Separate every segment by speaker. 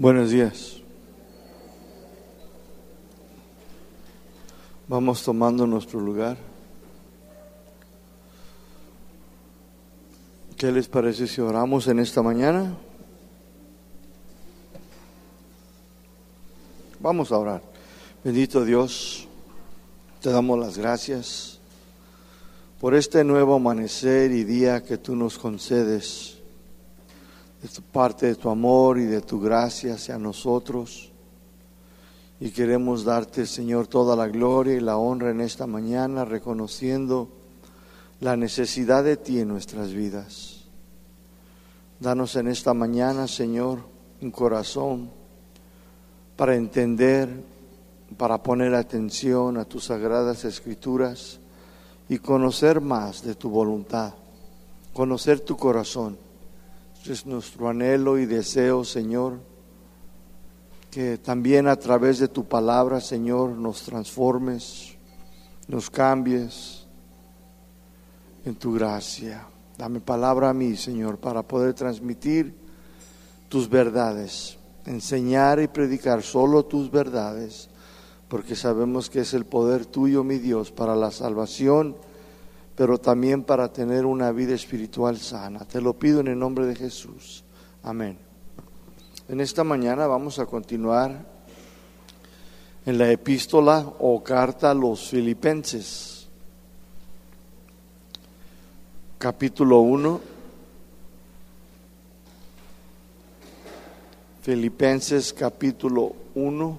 Speaker 1: Buenos días. Vamos tomando nuestro lugar. ¿Qué les parece si oramos en esta mañana? Vamos a orar. Bendito Dios, te damos las gracias por este nuevo amanecer y día que tú nos concedes es parte de tu amor y de tu gracia hacia nosotros. Y queremos darte, Señor, toda la gloria y la honra en esta mañana, reconociendo la necesidad de ti en nuestras vidas. Danos en esta mañana, Señor, un corazón para entender, para poner atención a tus sagradas escrituras y conocer más de tu voluntad, conocer tu corazón es nuestro anhelo y deseo, Señor, que también a través de tu palabra, Señor, nos transformes, nos cambies en tu gracia. Dame palabra a mí, Señor, para poder transmitir tus verdades, enseñar y predicar solo tus verdades, porque sabemos que es el poder tuyo, mi Dios, para la salvación pero también para tener una vida espiritual sana. Te lo pido en el nombre de Jesús. Amén. En esta mañana vamos a continuar en la epístola o carta a los filipenses, capítulo 1. Filipenses capítulo 1.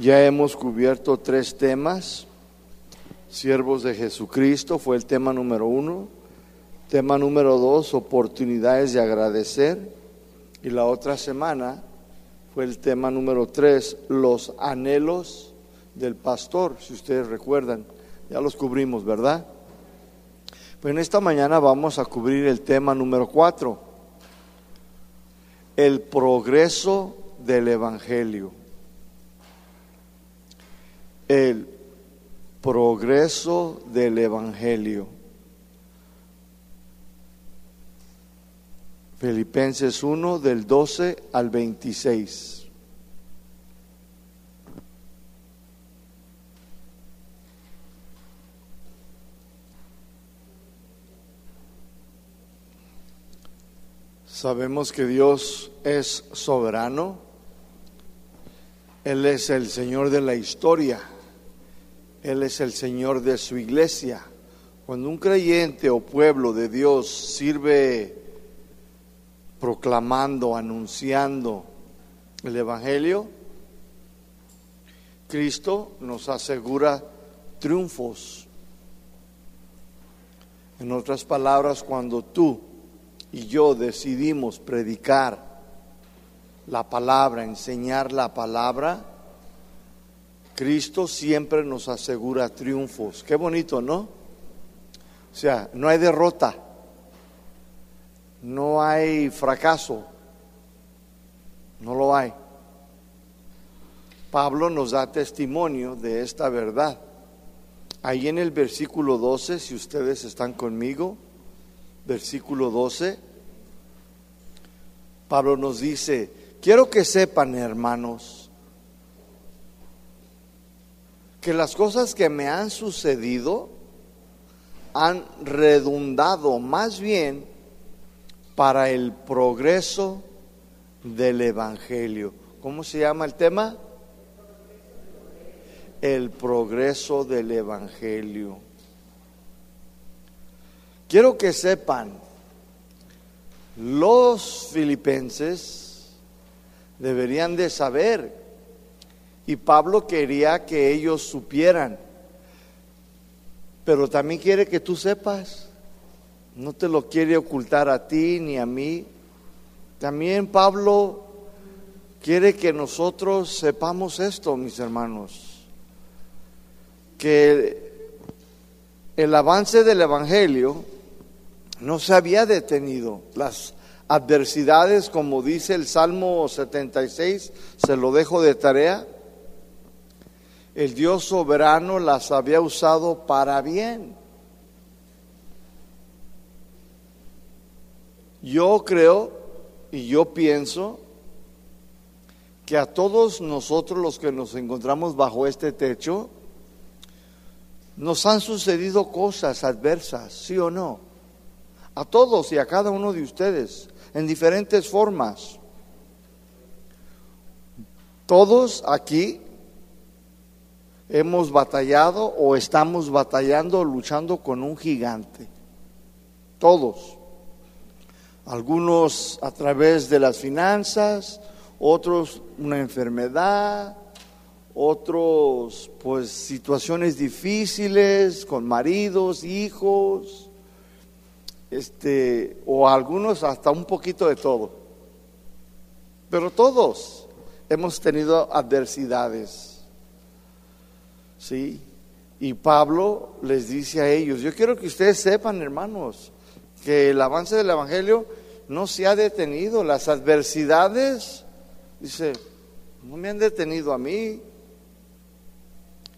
Speaker 1: Ya hemos cubierto tres temas siervos de Jesucristo, fue el tema número uno. Tema número dos, oportunidades de agradecer. Y la otra semana fue el tema número tres, los anhelos del pastor, si ustedes recuerdan. Ya los cubrimos, ¿verdad? Pues en esta mañana vamos a cubrir el tema número cuatro, el progreso del Evangelio. El progreso del Evangelio. Filipenses 1 del 12 al 26. Sabemos que Dios es soberano, Él es el Señor de la historia él es el Señor de su iglesia. Cuando un creyente o pueblo de Dios sirve proclamando, anunciando el Evangelio, Cristo nos asegura triunfos. En otras palabras, cuando tú y yo decidimos predicar la palabra, enseñar la palabra, Cristo siempre nos asegura triunfos. Qué bonito, ¿no? O sea, no hay derrota, no hay fracaso, no lo hay. Pablo nos da testimonio de esta verdad. Ahí en el versículo 12, si ustedes están conmigo, versículo 12, Pablo nos dice, quiero que sepan, hermanos, que las cosas que me han sucedido han redundado más bien para el progreso del Evangelio. ¿Cómo se llama el tema? El progreso del Evangelio. Quiero que sepan, los filipenses deberían de saber y Pablo quería que ellos supieran. Pero también quiere que tú sepas. No te lo quiere ocultar a ti ni a mí. También Pablo quiere que nosotros sepamos esto, mis hermanos. Que el avance del Evangelio no se había detenido. Las adversidades, como dice el Salmo 76, se lo dejo de tarea, el Dios soberano las había usado para bien. Yo creo y yo pienso que a todos nosotros los que nos encontramos bajo este techo, nos han sucedido cosas adversas, ¿sí o no? A todos y a cada uno de ustedes, en diferentes formas. Todos aquí hemos batallado o estamos batallando, luchando con un gigante. Todos. Algunos a través de las finanzas, otros una enfermedad, otros pues situaciones difíciles con maridos, hijos, este, o algunos hasta un poquito de todo. Pero todos hemos tenido adversidades. ¿Sí? Y Pablo les dice a ellos, yo quiero que ustedes sepan, hermanos, que el avance del Evangelio no se ha detenido. Las adversidades, dice, no me han detenido a mí.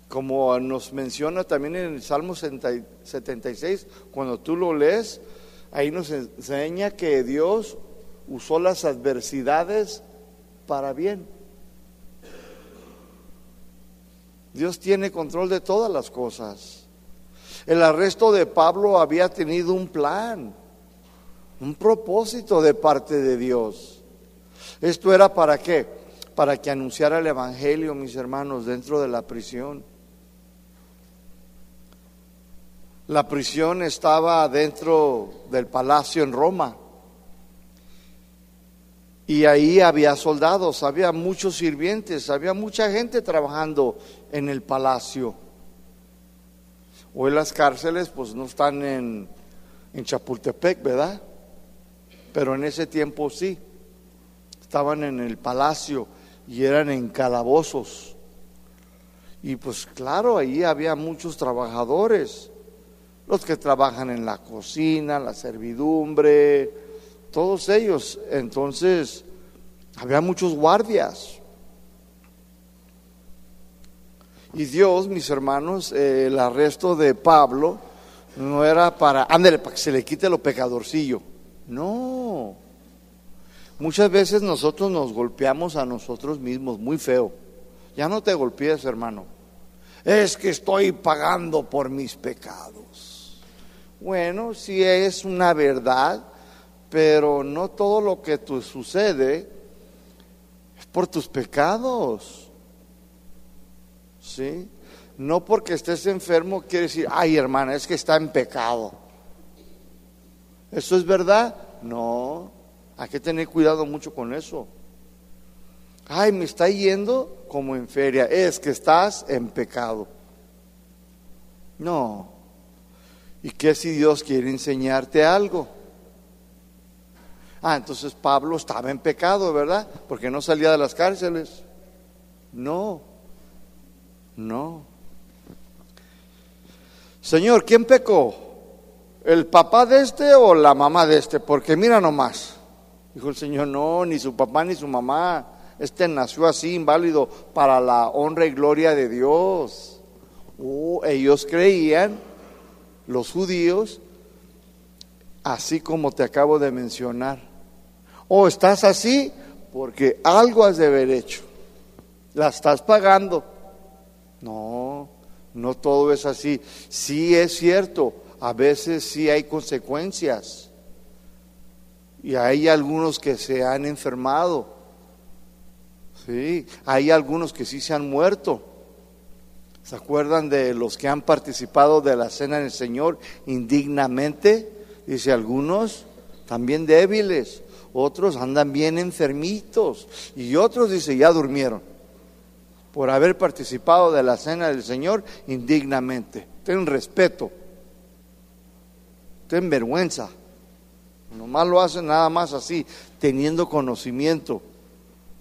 Speaker 1: Como nos menciona también en el Salmo 76, cuando tú lo lees, ahí nos enseña que Dios usó las adversidades para bien. Dios tiene control de todas las cosas. El arresto de Pablo había tenido un plan, un propósito de parte de Dios. ¿Esto era para qué? Para que anunciara el Evangelio, mis hermanos, dentro de la prisión. La prisión estaba dentro del palacio en Roma. Y ahí había soldados, había muchos sirvientes, había mucha gente trabajando en el palacio. Hoy las cárceles pues no están en, en Chapultepec, ¿verdad? Pero en ese tiempo sí. Estaban en el palacio y eran en calabozos. Y pues claro, ahí había muchos trabajadores los que trabajan en la cocina, la servidumbre, todos ellos. Entonces, había muchos guardias. Y Dios, mis hermanos, eh, el arresto de Pablo no era para, ándale, para que se le quite lo pecadorcillo. No. Muchas veces nosotros nos golpeamos a nosotros mismos muy feo. Ya no te golpees, hermano. Es que estoy pagando por mis pecados. Bueno, sí es una verdad, pero no todo lo que te sucede es por tus pecados. ¿Sí? No porque estés enfermo quiere decir, ay hermana, es que está en pecado. ¿Eso es verdad? No, hay que tener cuidado mucho con eso. Ay, me está yendo como en feria, es que estás en pecado. No, ¿Y qué si Dios quiere enseñarte algo? Ah, entonces Pablo estaba en pecado, ¿verdad? Porque no salía de las cárceles. No, no. Señor, ¿quién pecó? ¿El papá de este o la mamá de este? Porque mira nomás. Dijo el Señor, no, ni su papá ni su mamá. Este nació así, inválido, para la honra y gloria de Dios. Oh, ellos creían los judíos, así como te acabo de mencionar. O estás así porque algo has de haber hecho. La estás pagando. No, no todo es así. Sí es cierto, a veces sí hay consecuencias. Y hay algunos que se han enfermado. Sí, hay algunos que sí se han muerto. ¿Se acuerdan de los que han participado de la cena del Señor indignamente? Dice algunos, también débiles, otros andan bien enfermitos y otros, dice, ya durmieron por haber participado de la cena del Señor indignamente. Ten respeto, ten vergüenza. Nomás lo hacen nada más así, teniendo conocimiento.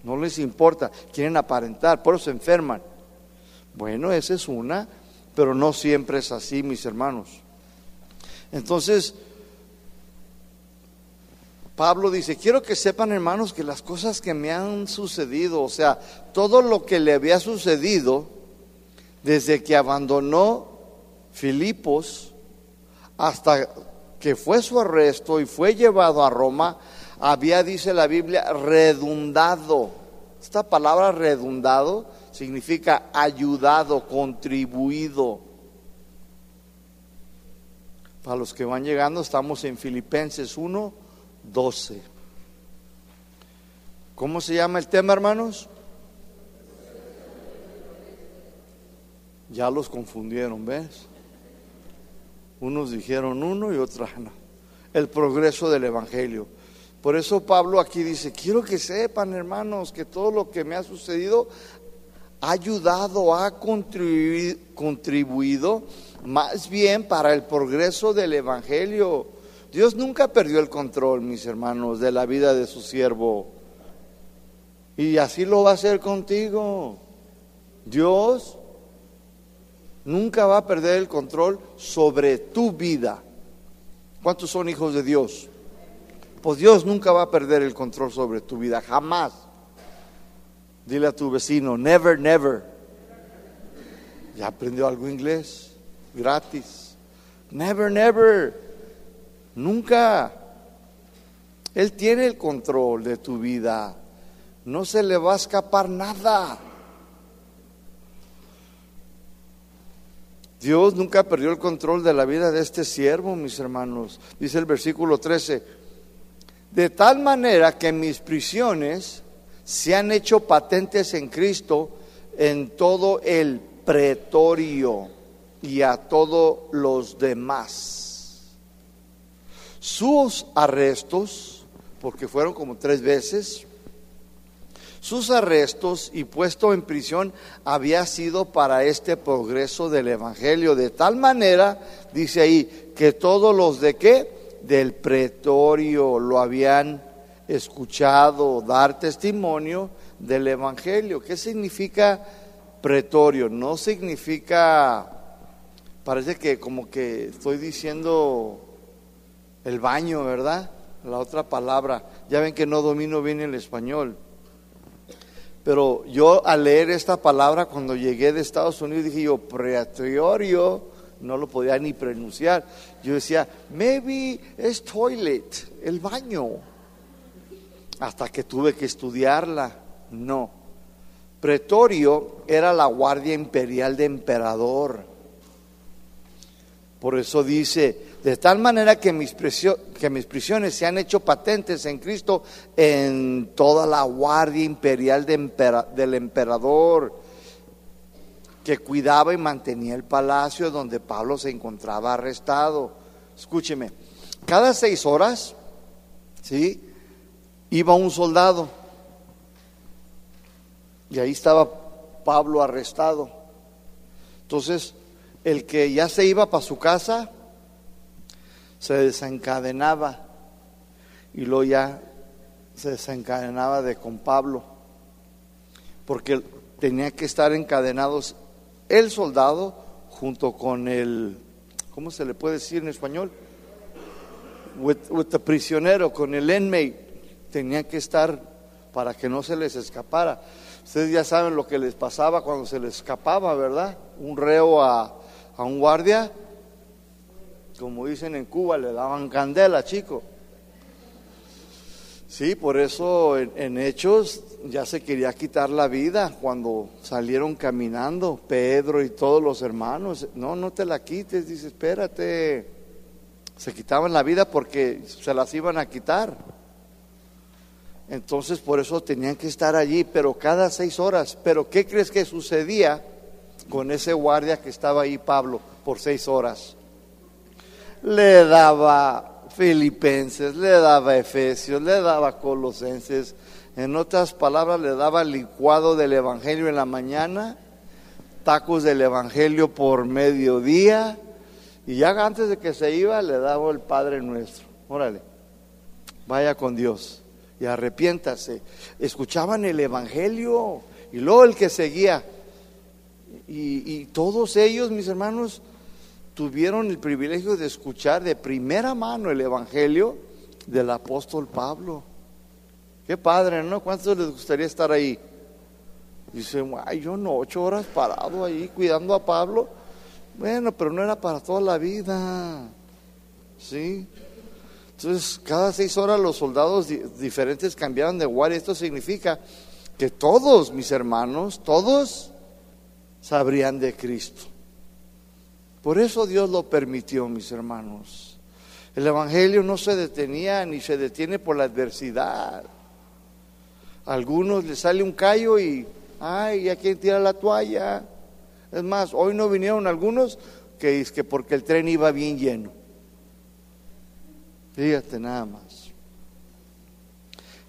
Speaker 1: No les importa, quieren aparentar, por eso se enferman. Bueno, esa es una, pero no siempre es así, mis hermanos. Entonces, Pablo dice, quiero que sepan hermanos que las cosas que me han sucedido, o sea, todo lo que le había sucedido desde que abandonó Filipos hasta que fue su arresto y fue llevado a Roma, había, dice la Biblia, redundado. Esta palabra redundado significa ayudado, contribuido. Para los que van llegando, estamos en Filipenses 1, 12. ¿Cómo se llama el tema, hermanos? Ya los confundieron, ¿ves? Unos dijeron uno y otros no. El progreso del Evangelio. Por eso Pablo aquí dice, quiero que sepan, hermanos, que todo lo que me ha sucedido ha ayudado, ha contribuido, contribuido más bien para el progreso del Evangelio. Dios nunca perdió el control, mis hermanos, de la vida de su siervo. Y así lo va a hacer contigo. Dios nunca va a perder el control sobre tu vida. ¿Cuántos son hijos de Dios? Pues Dios nunca va a perder el control sobre tu vida, jamás. Dile a tu vecino, never, never. ¿Ya aprendió algo inglés? Gratis. Never, never. Nunca. Él tiene el control de tu vida. No se le va a escapar nada. Dios nunca perdió el control de la vida de este siervo, mis hermanos. Dice el versículo 13, de tal manera que mis prisiones se han hecho patentes en Cristo en todo el pretorio y a todos los demás. Sus arrestos, porque fueron como tres veces, sus arrestos y puesto en prisión había sido para este progreso del Evangelio, de tal manera, dice ahí, que todos los de qué? Del pretorio lo habían escuchado dar testimonio del Evangelio. ¿Qué significa pretorio? No significa, parece que como que estoy diciendo el baño, ¿verdad? La otra palabra. Ya ven que no domino bien el español. Pero yo al leer esta palabra cuando llegué de Estados Unidos dije yo, pretorio, no lo podía ni pronunciar. Yo decía, maybe es toilet, el baño. Hasta que tuve que estudiarla. No. Pretorio era la guardia imperial de emperador. Por eso dice, de tal manera que mis, que mis prisiones se han hecho patentes en Cristo en toda la guardia imperial del emperador que cuidaba y mantenía el palacio donde Pablo se encontraba arrestado. Escúcheme, cada seis horas, ¿sí? Iba un soldado y ahí estaba Pablo arrestado. Entonces, el que ya se iba para su casa, se desencadenaba y luego ya se desencadenaba de con Pablo, porque tenía que estar encadenados el soldado junto con el, ¿cómo se le puede decir en español? Prisionero, con el inmate, tenía que estar para que no se les escapara. Ustedes ya saben lo que les pasaba cuando se les escapaba, ¿verdad? Un reo a, a un guardia, como dicen en Cuba, le daban candela, chico. Sí, por eso en, Hechos ya se quería quitar la vida cuando salieron caminando, Pedro y todos los hermanos. No, no te la quites, dice, espérate. Se quitaban la vida porque se las iban a quitar. Entonces por eso tenían que estar allí, pero cada seis horas. Pero ¿qué crees que sucedía con ese guardia que estaba ahí, Pablo, por seis horas? Le daba Filipenses, le daba Efesios, le daba Colosenses, en otras palabras le daba licuado del Evangelio en la mañana, tacos del Evangelio por mediodía, y ya antes de que se iba le daba el Padre nuestro. Órale, vaya con Dios y arrepiéntase. Escuchaban el Evangelio y luego el que seguía. Y, y todos ellos, mis hermanos, tuvieron el privilegio de escuchar de primera mano el Evangelio del apóstol Pablo. Qué padre, ¿no? ¿Cuántos les gustaría estar ahí? Dicen, ay, yo no, ocho horas parado ahí cuidando a Pablo. Bueno, pero no era para toda la vida. ¿Sí? Entonces, cada seis horas los soldados diferentes cambiaban de guardia. Esto significa que todos, mis hermanos, todos sabrían de Cristo. Por eso Dios lo permitió, mis hermanos. El Evangelio no se detenía ni se detiene por la adversidad. A algunos les sale un callo y, ay, ¿a quién tira la toalla? Es más, hoy no vinieron algunos que es que porque el tren iba bien lleno. Fíjate nada más.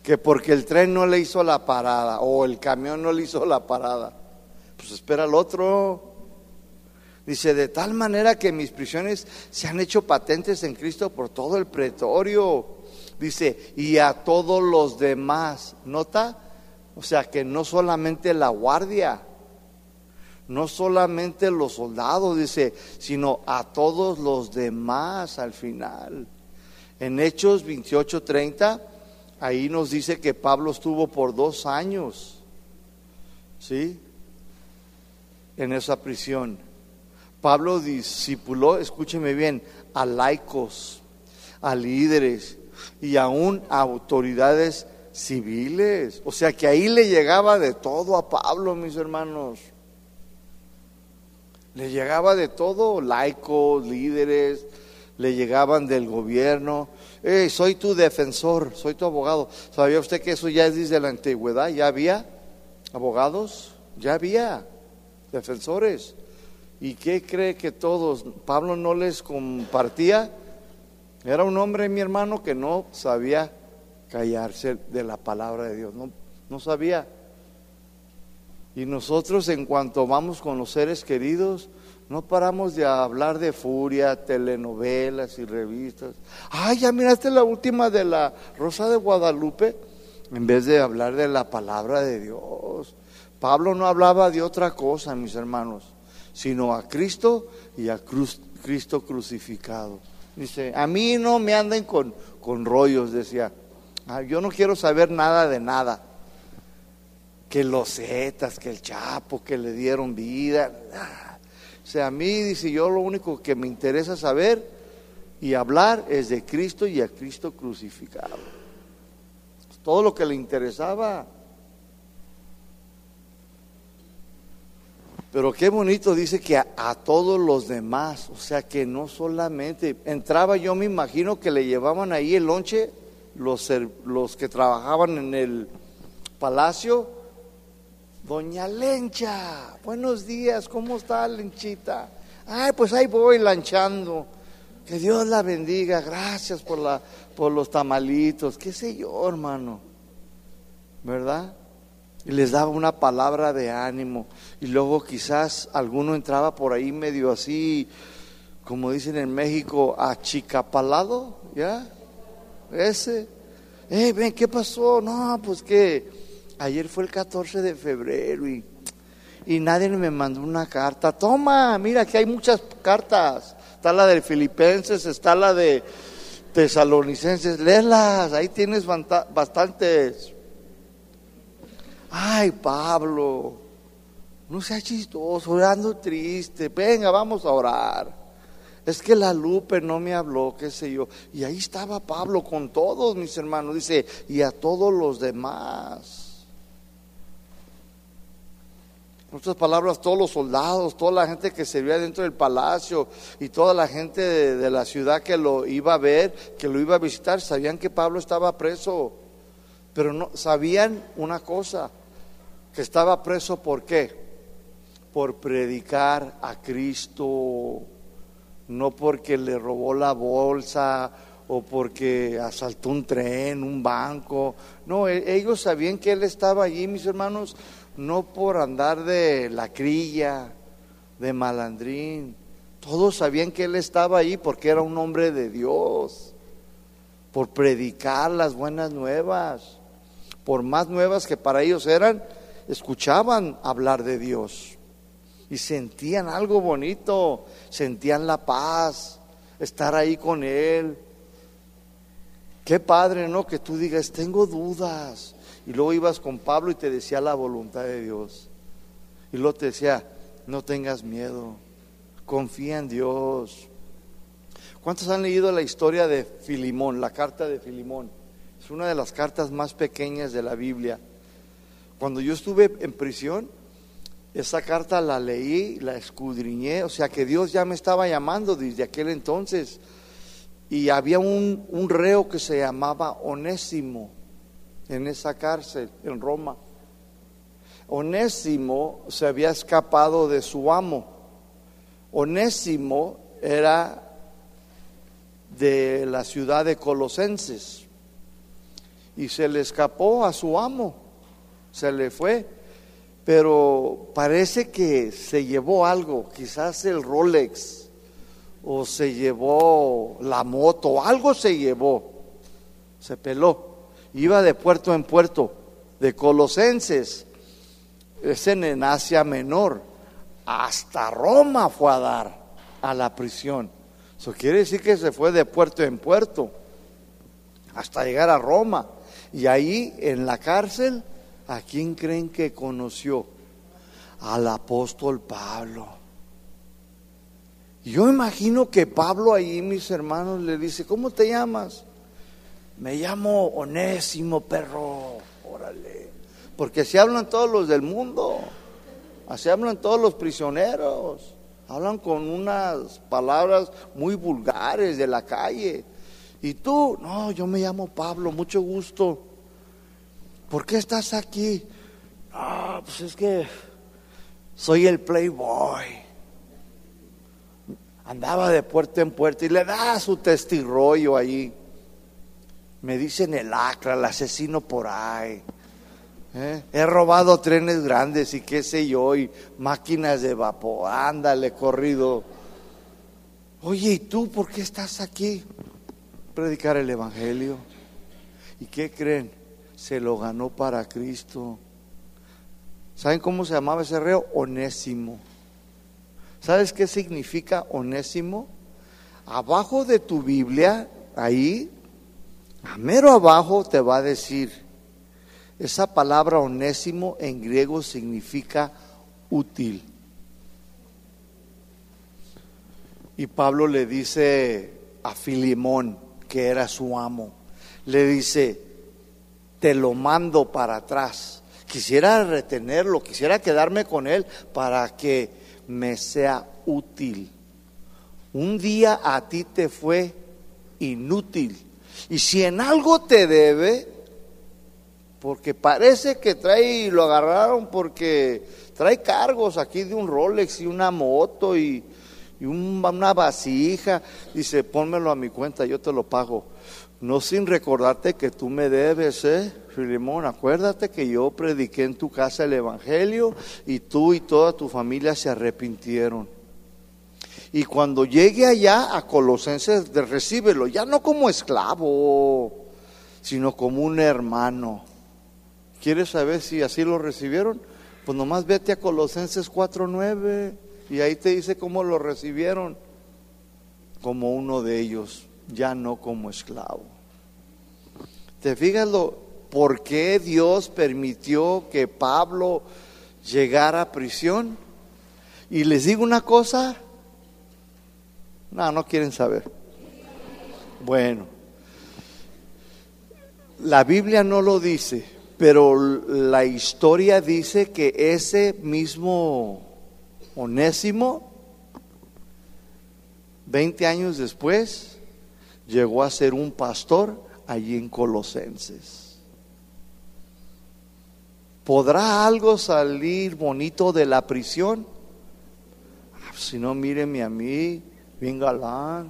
Speaker 1: Que porque el tren no le hizo la parada o el camión no le hizo la parada. Pues espera al otro. Dice, de tal manera que mis prisiones se han hecho patentes en Cristo por todo el pretorio. Dice, y a todos los demás. ¿Nota? O sea, que no solamente la guardia, no solamente los soldados, dice, sino a todos los demás al final. En Hechos 28:30, ahí nos dice que Pablo estuvo por dos años, ¿sí? En esa prisión. Pablo discipuló, escúcheme bien, a laicos, a líderes y aún a autoridades civiles. O sea que ahí le llegaba de todo a Pablo, mis hermanos. Le llegaba de todo, laicos, líderes, le llegaban del gobierno. soy tu defensor, soy tu abogado. ¿Sabía usted que eso ya es desde la antigüedad? ¿Ya había abogados? Ya había defensores. ¿Y qué cree que todos? Pablo no les compartía. Era un hombre, mi hermano, que no sabía callarse de la palabra de Dios. No, no sabía. Y nosotros en cuanto vamos con los seres queridos, no paramos de hablar de furia, telenovelas y revistas. Ay, ya miraste la última de la Rosa de Guadalupe, en vez de hablar de la palabra de Dios. Pablo no hablaba de otra cosa, mis hermanos, sino a Cristo y a Cristo crucificado. Dice, a mí no me anden con, con rollos, decía. Ah, yo no quiero saber nada de nada. Que los zetas, que el chapo, que le dieron vida. O sea, a mí, dice yo, lo único que me interesa saber y hablar es de Cristo y a Cristo crucificado. Todo lo que le interesaba. Pero qué bonito dice que a, todos los demás, o sea que no solamente, entraba yo me imagino que le llevaban ahí el lonche los, los que trabajaban en el palacio Doña Lencha, buenos días, ¿cómo está Lenchita? Ay, pues ahí voy lanchando. Que Dios la bendiga, gracias por, la, por los tamalitos, qué sé yo, hermano. ¿Verdad? Y les daba una palabra de ánimo. Y luego quizás alguno entraba por ahí medio así, como dicen en México, achicapalado, ¿ya? Ese. Eh, ven, ¿qué pasó? No, pues que Ayer fue el 14 de febrero y, y nadie me mandó una carta. Toma, mira que hay muchas cartas. Está la de Filipenses, está la de Tesalonicenses. Léelas, ahí tienes bastantes. Ay, Pablo, no seas chistoso, orando triste. Venga, vamos a orar. Es que la Lupe no me habló, qué sé yo. Y ahí estaba Pablo con todos mis hermanos, dice, y a todos los demás. En otras palabras, todos los soldados, toda la gente que servía dentro del palacio y toda la gente de, la ciudad que lo iba a ver, que lo iba a visitar, sabían que Pablo estaba preso. Pero no sabían una cosa, que estaba preso ¿por qué? Por predicar a Cristo, no porque le robó la bolsa o porque asaltó un tren, un banco. No, e, ellos sabían que él estaba allí, mis hermanos, no por andar de lacrilla, de malandrín. Todos sabían que él estaba ahí porque era un hombre de Dios, por predicar las buenas nuevas, por más nuevas que para ellos eran, escuchaban hablar de Dios y sentían algo bonito, sentían la paz, estar ahí con Él. Qué padre, ¿no? Que tú digas, tengo dudas, y luego ibas con Pablo y te decía la voluntad de Dios. Y luego te decía, no tengas miedo, confía en Dios. ¿Cuántos han leído la historia de Filimón, la carta de Filimón? Es una de las cartas más pequeñas de la Biblia. Cuando yo estuve en prisión, esa carta la leí, la escudriñé, o sea que Dios ya me estaba llamando desde aquel entonces. Y había un, un reo que se llamaba Onésimo en esa cárcel en Roma. Onésimo se había escapado de su amo. Onésimo era de la ciudad de Colosenses y se le escapó a su amo, se le fue, pero parece que se llevó algo, quizás el Rolex o se llevó la moto, algo se llevó, se peló, iba de puerto en puerto, de Colosenses. Es en Asia Menor, hasta Roma fue a dar a la prisión. Eso quiere decir que se fue de puerto en puerto hasta llegar a Roma. Y ahí en la cárcel, ¿a quién creen que conoció? Al apóstol Pablo. Yo imagino que Pablo ahí, mis hermanos, le dice, ¿cómo te llamas? Me llamo Onésimo, perro. Órale porque así hablan todos los del mundo, así hablan todos los prisioneros, hablan con unas palabras muy vulgares de la calle. Y tú, no, yo me llamo Pablo, mucho gusto. ¿Por qué estás aquí? Ah, pues es que soy el playboy. Andaba de puerta en puerta y le da su testirollo ahí. Me dicen el acra, el asesino por ahí. ¿Eh? He robado trenes grandes y qué sé yo, y máquinas de vapor. Ándale, corrido. Oye, ¿y tú por qué estás aquí? Predicar el Evangelio. ¿Y qué creen? Se lo ganó para Cristo. ¿Saben cómo se llamaba ese reo? Onésimo. ¿Sabes qué significa onésimo? Abajo de tu Biblia, ahí, a mero abajo te va a decir, esa palabra onésimo en griego significa útil. Y Pablo le dice a Filimón, que era su amo, le dice, te lo mando para atrás. Quisiera retenerlo, quisiera quedarme con él para que me sea útil. Un día a ti te fue inútil. Y si en algo te debe, porque parece que trae, lo agarraron porque trae cargos aquí de un Rolex y una moto y, una vasija. Dice, pónmelo a mi cuenta, yo te lo pago. No sin recordarte que tú me debes, ¿eh? Filimón, acuérdate que yo prediqué en tu casa el Evangelio y tú y toda tu familia se arrepintieron. Y cuando llegue allá a Colosenses, recíbelo, ya no como esclavo, sino como un hermano. ¿Quieres saber si así lo recibieron? Pues nomás vete a Colosenses 4.9 y ahí te dice cómo lo recibieron. Como uno de ellos, ya no como esclavo. ¿Te fijas lo, por qué Dios permitió que Pablo llegara a prisión? Y les digo una cosa, no, no quieren saber. Bueno, la Biblia no lo dice, pero la historia dice que ese mismo Onésimo, 20 años después, llegó a ser un pastor allí en Colosenses. ¿Podrá algo salir bonito de la prisión? Ah, si no, míreme a mí, bien galán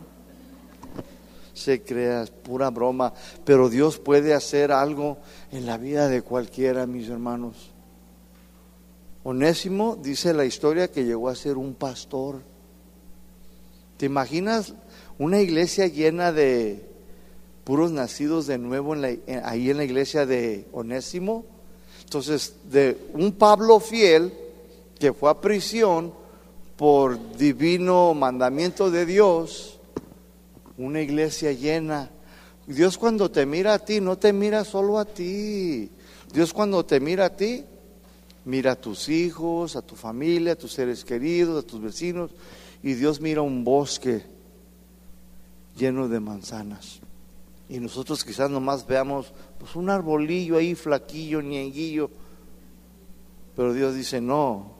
Speaker 1: se crea, es pura broma, pero Dios puede hacer algo en la vida de cualquiera, mis hermanos. Onésimo dice la historia que llegó a ser un pastor. ¿Te imaginas una iglesia llena de puros nacidos de nuevo ahí en la iglesia de Onésimo? Entonces, de un Pablo fiel que fue a prisión por divino mandamiento de Dios, una iglesia llena. Dios cuando te mira a ti, no te mira solo a ti. Dios cuando te mira a ti, mira a tus hijos, a tu familia, a tus seres queridos, a tus vecinos. Y Dios mira un bosque lleno de manzanas. Y nosotros quizás nomás veamos pues un arbolillo ahí flaquillo, nieguillo. Pero Dios dice, no,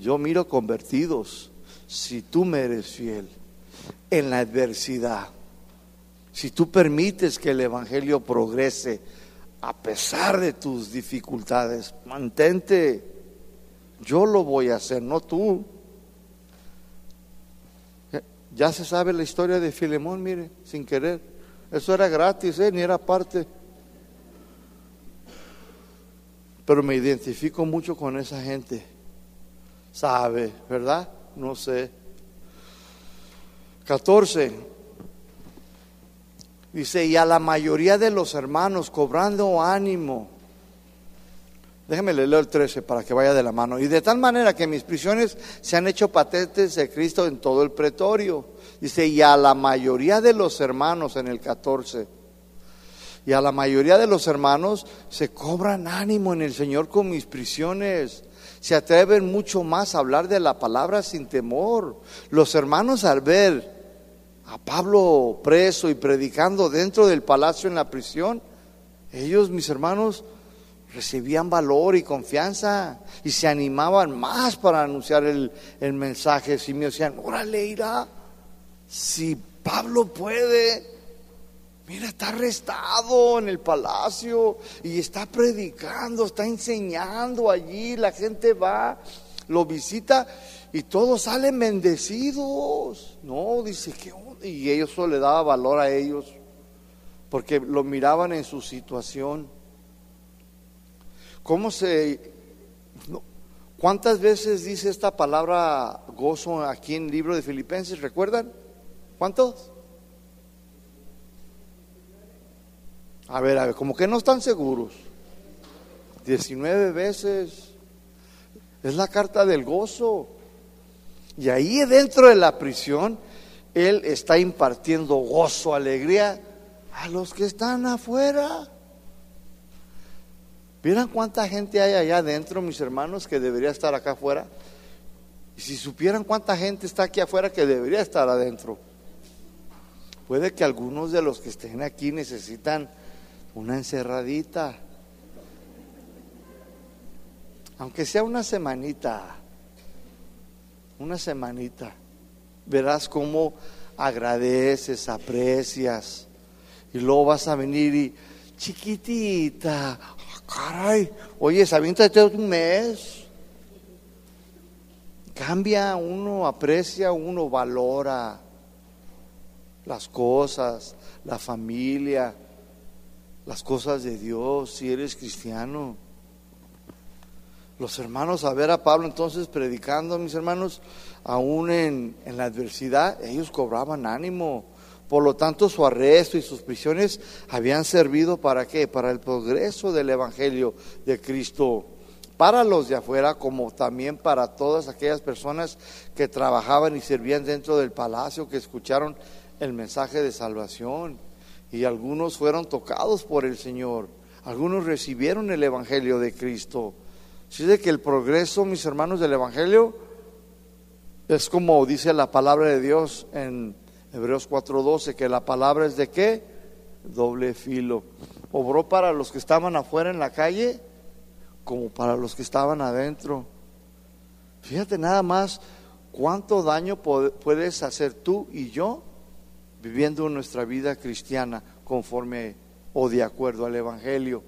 Speaker 1: yo miro convertidos. Si tú me eres fiel en la adversidad, si tú permites que el Evangelio progrese a pesar de tus dificultades, mantente. Yo lo voy a hacer, no tú. Ya se sabe la historia de Filemón, mire, sin querer. Eso era gratis, ¿eh? ni era parte. Pero me identifico mucho con esa gente. Sabe, ¿verdad? No sé. 14. Dice, y a la mayoría de los hermanos cobrando ánimo. Déjeme leer el 13 para que vaya de la mano. Y de tal manera que mis prisiones se han hecho patentes de Cristo en todo el pretorio. Dice, y a la mayoría de los hermanos en el 14. Y a la mayoría de los hermanos se cobran ánimo en el Señor con mis prisiones. Se atreven mucho más a hablar de la palabra sin temor. Los hermanos al ver a Pablo preso y predicando dentro del palacio en la prisión, ellos, mis hermanos, recibían valor y confianza y se animaban más para anunciar el, mensaje. Si me decían, órale, irá, si Pablo puede, mira, está arrestado en el palacio y está predicando, está enseñando allí, la gente va, lo visita y todos salen bendecidos. No, dice que y eso le daba valor a ellos porque lo miraban en su situación. ¿Cómo se... ¿Cuántas veces dice esta palabra gozo aquí en el libro de Filipenses? ¿Recuerdan? ¿Cuántos? A ver, a ver, como que no están seguros. 19 veces. Es la carta del gozo. Y ahí dentro de la prisión él está impartiendo gozo, alegría a los que están afuera. ¿Vieran cuánta gente hay allá adentro, mis hermanos, que debería estar acá afuera? Y si supieran cuánta gente está aquí afuera que debería estar adentro. Puede que algunos de los que estén aquí necesitan una encerradita. Aunque sea una semanita. Una semanita verás cómo agradeces, aprecias. Y luego vas a venir y, chiquitita, caray, oye, aviéntate un mes. Cambia uno, aprecia uno, valora las cosas, la familia, las cosas de Dios, si eres cristiano. Los hermanos a ver a Pablo entonces predicando, mis hermanos, aún en, la adversidad, ellos cobraban ánimo. Por lo tanto, su arresto y sus prisiones habían servido para qué? Para el progreso del Evangelio de Cristo, para los de afuera, como también para todas aquellas personas que trabajaban y servían dentro del palacio, que escucharon el mensaje de salvación. Y algunos fueron tocados por el Señor, algunos recibieron el Evangelio de Cristo. Así de que el progreso, mis hermanos, del Evangelio es como dice la palabra de Dios en Hebreos 4:12, que la palabra es de qué? Doble filo. Obró para los que estaban afuera en la calle como para los que estaban adentro. Fíjate nada más cuánto daño puedes hacer tú y yo viviendo nuestra vida cristiana conforme o de acuerdo al Evangelio.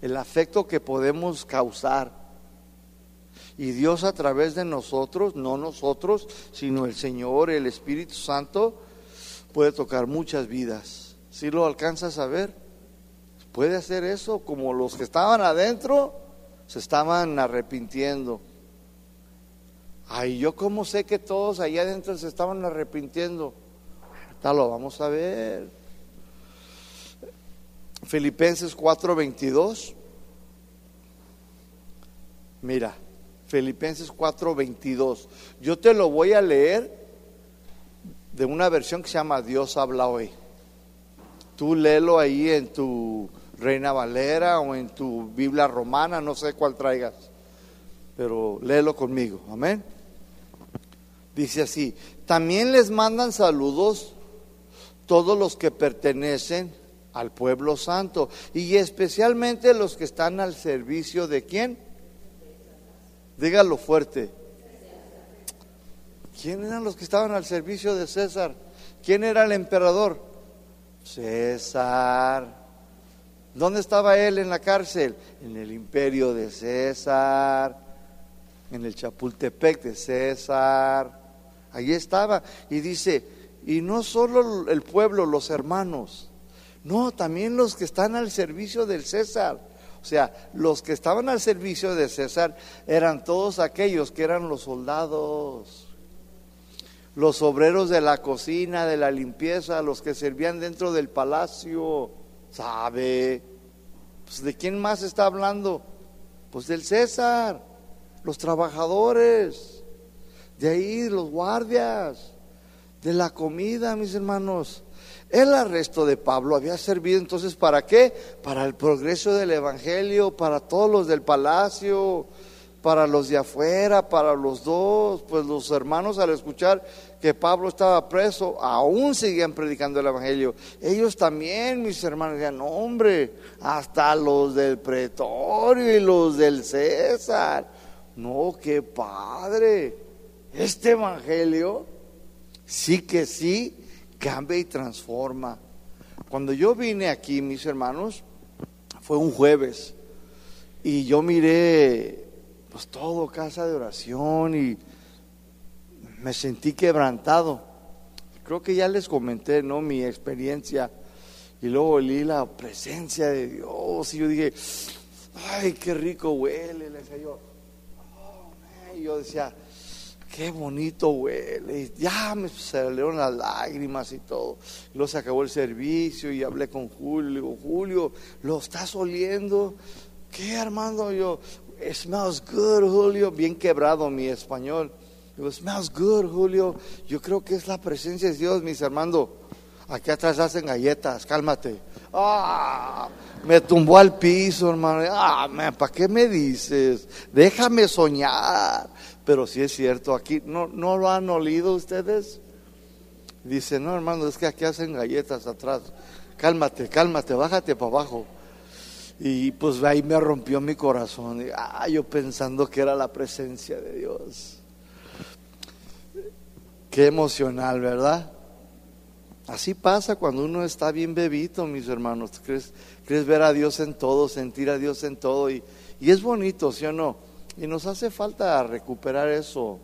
Speaker 1: El afecto que podemos causar y Dios a través de nosotros, no nosotros, sino el Señor, el Espíritu Santo, puede tocar muchas vidas. Si lo alcanzas a ver, puede hacer eso como los que estaban adentro se estaban arrepintiendo. Ay, yo cómo sé que todos allá adentro se estaban arrepintiendo. Ahorita lo vamos a ver. Filipenses 4:22. Mira. Filipenses 4:22. Yo te lo voy a leer de una versión que se llama Dios habla hoy. Tú léelo ahí en tu Reina Valera o en tu Biblia romana, no sé cuál traigas, pero léelo conmigo, amén. Dice así, también les mandan saludos todos los que pertenecen al pueblo santo y especialmente los que están al servicio de quién. Dígalo fuerte. ¿Quién eran los que estaban al servicio de César? ¿Quién era el emperador? César. ¿Dónde estaba él en la cárcel? En el imperio de César, en el Chapultepec de César. Allí estaba. Y dice, y no solo el pueblo, los hermanos, no, también los que están al servicio del César. O sea, los que estaban al servicio de César eran todos aquellos que eran los soldados los obreros de la cocina, de la limpieza, los que servían dentro del palacio. ¿Sabe? Pues, ¿De quién más está hablando? Pues del César, los trabajadores, de ahí los guardias, de la comida, mis hermanos. El arresto de Pablo había servido entonces para qué? Para el progreso del Evangelio, para todos los del palacio, para los de afuera, para los dos, pues los hermanos al escuchar que Pablo estaba preso, aún seguían predicando el Evangelio. Ellos también, mis hermanos, decían, hombre, hasta los del pretorio y los del César. No, qué padre. Este Evangelio sí que sí cambia y transforma. Cuando yo vine aquí, mis hermanos, fue un jueves y yo miré pues todo casa de oración y me sentí quebrantado. Creo que ya les comenté, ¿no? Mi experiencia. Y luego olí la presencia de Dios. Y yo dije, ay, qué rico huele. Le decía yo, oh, y yo decía, qué bonito huele. Y ya me salieron las lágrimas y todo. Luego se acabó el servicio y hablé con Julio. Digo, Julio, ¿lo estás oliendo? ¿Qué, Armando? Yo, it smells good, Julio. Bien quebrado mi español. It smells good, Julio. Yo creo que es la presencia de Dios, mis hermanos. Aquí atrás hacen galletas, cálmate. Ah, me tumbó al piso, hermano. Ah, ¿para qué me dices? Déjame soñar. Pero si es cierto, aquí no, no lo han olido ustedes. Dice, no, hermano, es que aquí hacen galletas atrás. Cálmate, cálmate, bájate para abajo. Y pues ahí me rompió mi corazón. ah, yo pensando que era la presencia de Dios. Qué emocional, ¿verdad? Así pasa cuando uno está bien bebito, mis hermanos. ¿Crees, crees ver a Dios en todo, sentir a Dios en todo. Y, y es bonito, ¿sí o no? Y nos hace falta recuperar eso.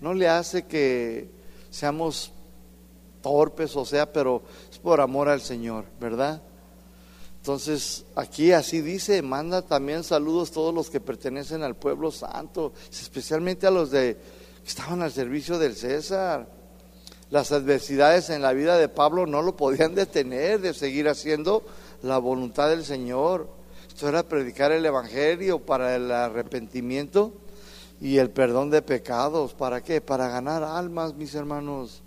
Speaker 1: No le hace que seamos torpes, o sea, pero es por amor al Señor, ¿verdad? Entonces, aquí así dice, manda también saludos a todos los que pertenecen al pueblo santo, especialmente a los de estaban al servicio del César. Las adversidades en la vida de Pablo no lo podían detener de seguir haciendo la voluntad del Señor. Esto era predicar el Evangelio para el arrepentimiento y el perdón de pecados. ¿Para qué? Para ganar almas, mis hermanos.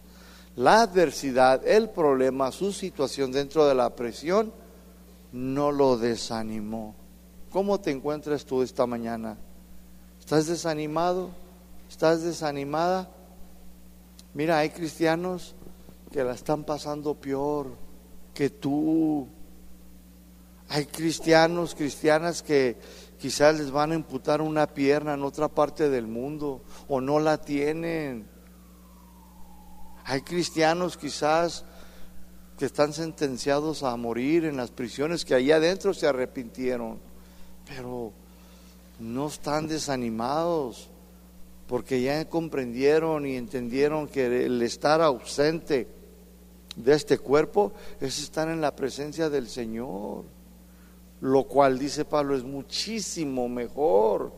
Speaker 1: La adversidad, el problema, su situación dentro de la presión, no lo desanimó. ¿Cómo te encuentras tú esta mañana? ¿Estás desanimado? ¿Estás desanimada? Mira, hay cristianos que la están pasando peor que tú. Hay cristianos, cristianas que quizás les van a imputar una pierna en otra parte del mundo o no la tienen. Hay cristianos quizás que están sentenciados a morir en las prisiones que allá adentro se arrepintieron, pero no están desanimados porque ya comprendieron y entendieron que el estar ausente de este cuerpo es estar en la presencia del Señor, lo cual, dice Pablo, es muchísimo mejor.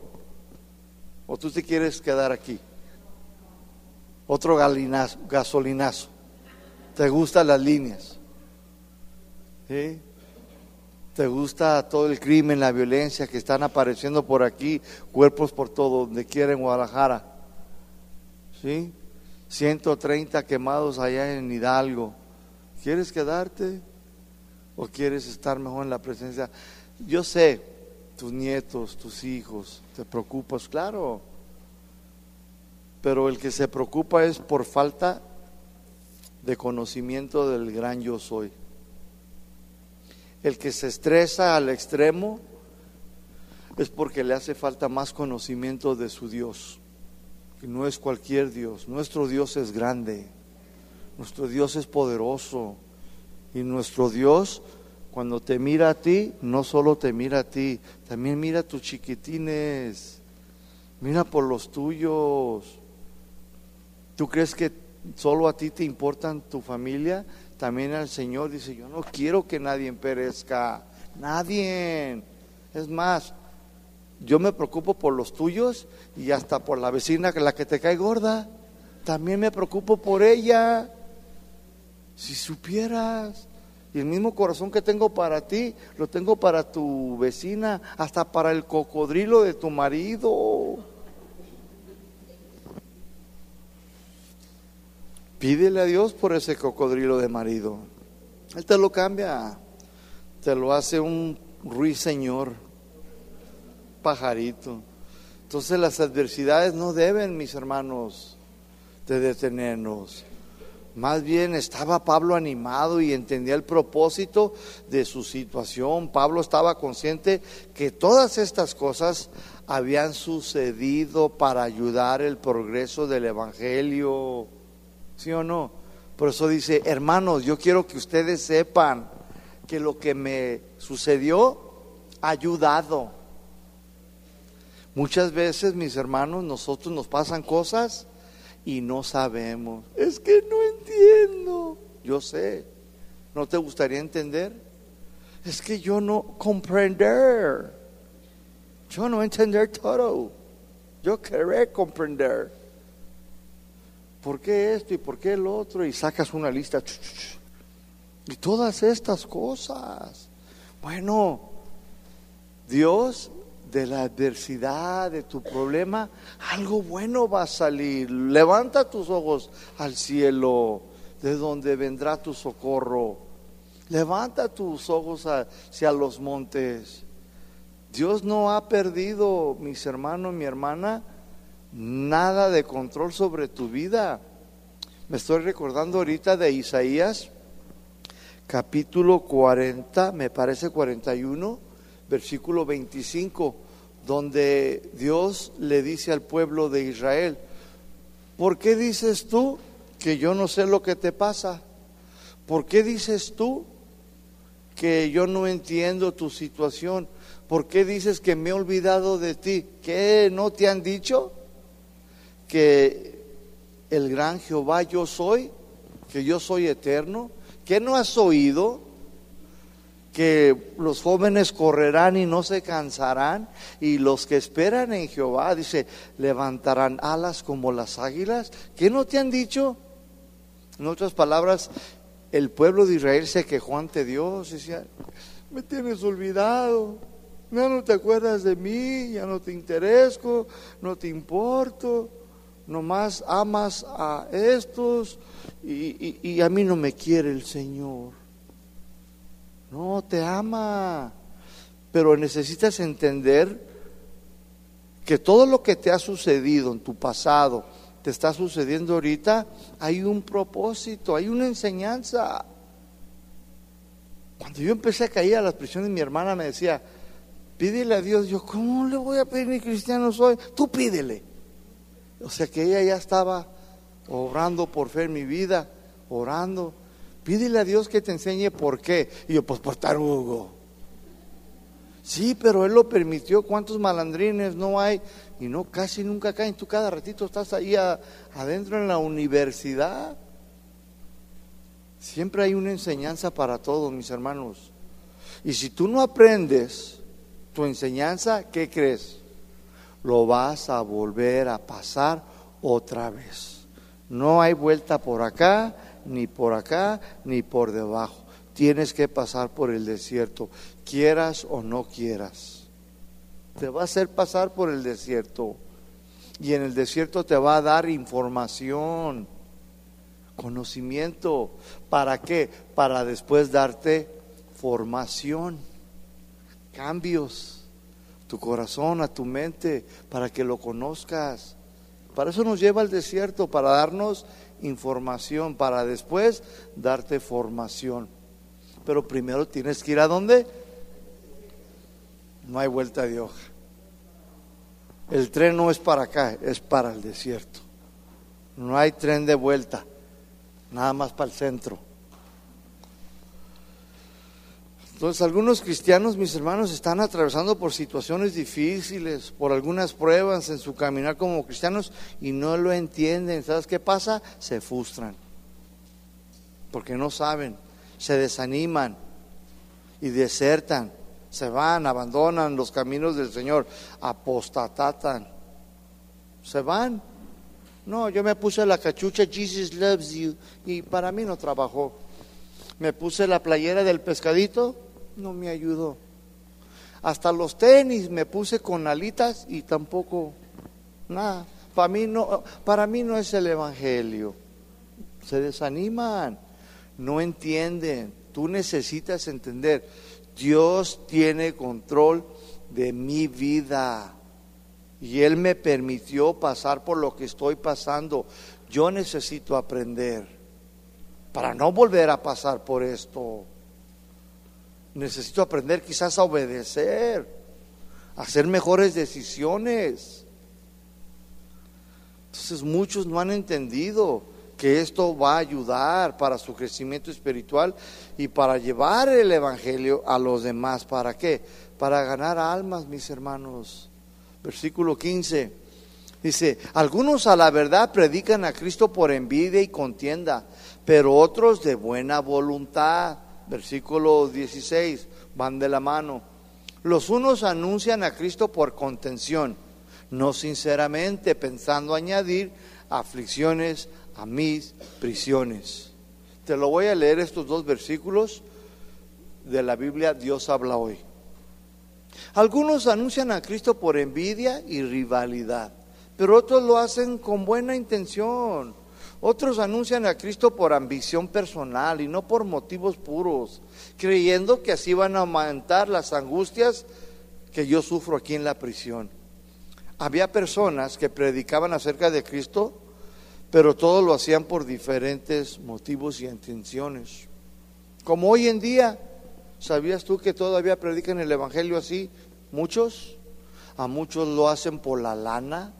Speaker 1: ¿O tú te quieres quedar aquí? Otro gasolinazo. ¿Te gustan las líneas? ¿Sí? ¿Te gusta todo el crimen, la violencia que están apareciendo por aquí, cuerpos por todo, donde quiera en Guadalajara? ¿Sí? 130 quemados allá en Hidalgo. ¿Quieres quedarte o quieres estar mejor en la presencia? Yo sé, tus nietos, tus hijos, te preocupas, claro. Pero el que se preocupa es por falta de conocimiento del gran yo soy. El que se estresa al extremo es porque le hace falta más conocimiento de su Dios. Que no es cualquier Dios. Nuestro Dios es grande. Nuestro Dios es poderoso. Y nuestro Dios, cuando te mira a ti, no solo te mira a ti, también mira a tus chiquitines. Mira por los tuyos. ¿Tú crees que solo a ti te importan tu familia? También al Señor dice, yo no quiero que nadie perezca. Nadie. Es más, yo me preocupo por los tuyos y hasta por la vecina la que te cae gorda. También me preocupo por ella. Si supieras, y el mismo corazón que tengo para ti, lo tengo para tu vecina, hasta para el cocodrilo de tu marido. Pídele a Dios por ese cocodrilo de marido. Él te lo cambia, te lo hace un ruiseñor pajarito. Entonces las adversidades no deben, mis hermanos, de detenernos. Más bien estaba Pablo animado y entendía el propósito de su situación. Pablo estaba consciente que todas estas cosas habían sucedido para ayudar el progreso del Evangelio. ¿Sí o no? Por eso dice, hermanos, yo quiero que ustedes sepan que lo que me sucedió ha ayudado Muchas veces, mis hermanos, nosotros nos pasan cosas y no sabemos. Es que no entiendo. Yo sé. ¿No te gustaría entender? Es que yo no comprender. Yo no entender todo. Yo querer comprender. ¿Por qué esto y por qué el otro? Y sacas una lista. Y todas estas cosas. Bueno, Dios de la adversidad, de tu problema, algo bueno va a salir. Levanta tus ojos al cielo, de donde vendrá tu socorro. Levanta tus ojos hacia los montes. Dios no ha perdido, mis hermanos, mi hermana, nada de control sobre tu vida. Me estoy recordando ahorita de Isaías, capítulo 40, me parece 41 versículo 25, donde Dios le dice al pueblo de Israel, ¿por qué dices tú que yo no sé lo que te pasa? ¿Por qué dices tú que yo no entiendo tu situación? ¿Por qué dices que me he olvidado de ti? ¿Qué no te han dicho? Que el gran Jehová yo soy, que yo soy eterno. ¿Qué no has oído? Que los jóvenes correrán y no se cansarán, y los que esperan en Jehová, dice, levantarán alas como las águilas. ¿Qué no te han dicho? En otras palabras, el pueblo de Israel se quejó ante Dios, y decía, me tienes olvidado, ya no te acuerdas de mí, ya no te interesco, no te importo, nomás amas a estos y, y a mí no me quiere el Señor. No, te ama. Pero necesitas entender que todo lo que te ha sucedido en tu pasado, te está sucediendo ahorita, hay un propósito, hay una enseñanza. Cuando yo empecé a caer a las prisiones, mi hermana me decía, pídele a Dios. Yo, ¿cómo le voy a pedir ni cristiano soy? Tú pídele. O sea que ella ya estaba obrando por fe en mi vida, orando. Pídele a Dios que te enseñe por qué. Y yo, pues por tarugo. Sí, pero Él lo permitió. ¿Cuántos malandrines no hay? Y no, casi nunca caen. Tú cada ratito estás ahí adentro en la universidad. Siempre hay una enseñanza para todos, mis hermanos. Y si tú no aprendes tu enseñanza, ¿qué crees? Lo vas a volver a pasar otra vez. No hay vuelta por acá ni por acá, ni por debajo. Tienes que pasar por el desierto, quieras o no quieras. Te va a hacer pasar por el desierto. Y en el desierto te va a dar información, conocimiento. ¿Para qué? Para después darte formación, cambios, tu corazón, a tu mente, para que lo conozcas. Para eso nos lleva al desierto, para darnos información para después darte formación. Pero primero tienes que ir a dónde? No hay vuelta de hoja. El tren no es para acá, es para el desierto. No hay tren de vuelta, nada más para el centro. Entonces algunos cristianos, mis hermanos, están atravesando por situaciones difíciles, por algunas pruebas en su caminar como cristianos y no lo entienden. ¿Sabes qué pasa? Se frustran, porque no saben, se desaniman y desertan, se van, abandonan los caminos del Señor, apostatatan, se van. No, yo me puse la cachucha Jesus loves you y para mí no trabajó. Me puse la playera del pescadito no me ayudó. Hasta los tenis me puse con alitas y tampoco nada. Para mí no, para mí no es el evangelio. Se desaniman, no entienden. Tú necesitas entender, Dios tiene control de mi vida. Y Él me permitió pasar por lo que estoy pasando. Yo necesito aprender para no volver a pasar por esto. Necesito aprender quizás a obedecer, a hacer mejores decisiones. Entonces muchos no han entendido que esto va a ayudar para su crecimiento espiritual y para llevar el Evangelio a los demás. ¿Para qué? Para ganar almas, mis hermanos. Versículo 15. Dice, algunos a la verdad predican a Cristo por envidia y contienda, pero otros de buena voluntad versículo 16, van de la mano. Los unos anuncian a Cristo por contención, no sinceramente pensando añadir aflicciones a mis prisiones. Te lo voy a leer estos dos versículos de la Biblia, Dios habla hoy. Algunos anuncian a Cristo por envidia y rivalidad, pero otros lo hacen con buena intención otros anuncian a Cristo por ambición personal y no por motivos puros, creyendo que así van a aumentar las angustias que yo sufro aquí en la prisión. Había personas que predicaban acerca de Cristo, pero todo lo hacían por diferentes motivos y intenciones. Como hoy en día, ¿sabías tú que todavía predican el Evangelio así? Muchos, a muchos lo hacen por la lana.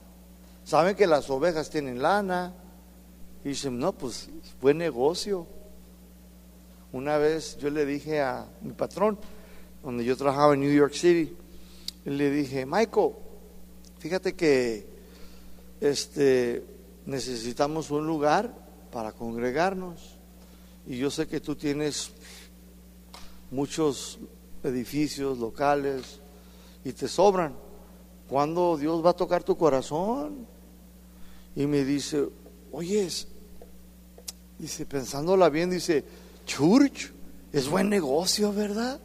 Speaker 1: Saben que las ovejas tienen lana, y dicen, no, pues buen negocio. Una vez yo le dije a mi patrón, donde yo trabajaba en New York City, le dije, Michael, fíjate que este, necesitamos un lugar para congregarnos. Y yo sé que tú tienes muchos edificios locales y te sobran. ¿Cuándo Dios va a tocar tu corazón? Y me dice, oyes, Dice, pensándola bien, dice, church, es buen negocio, ¿verdad?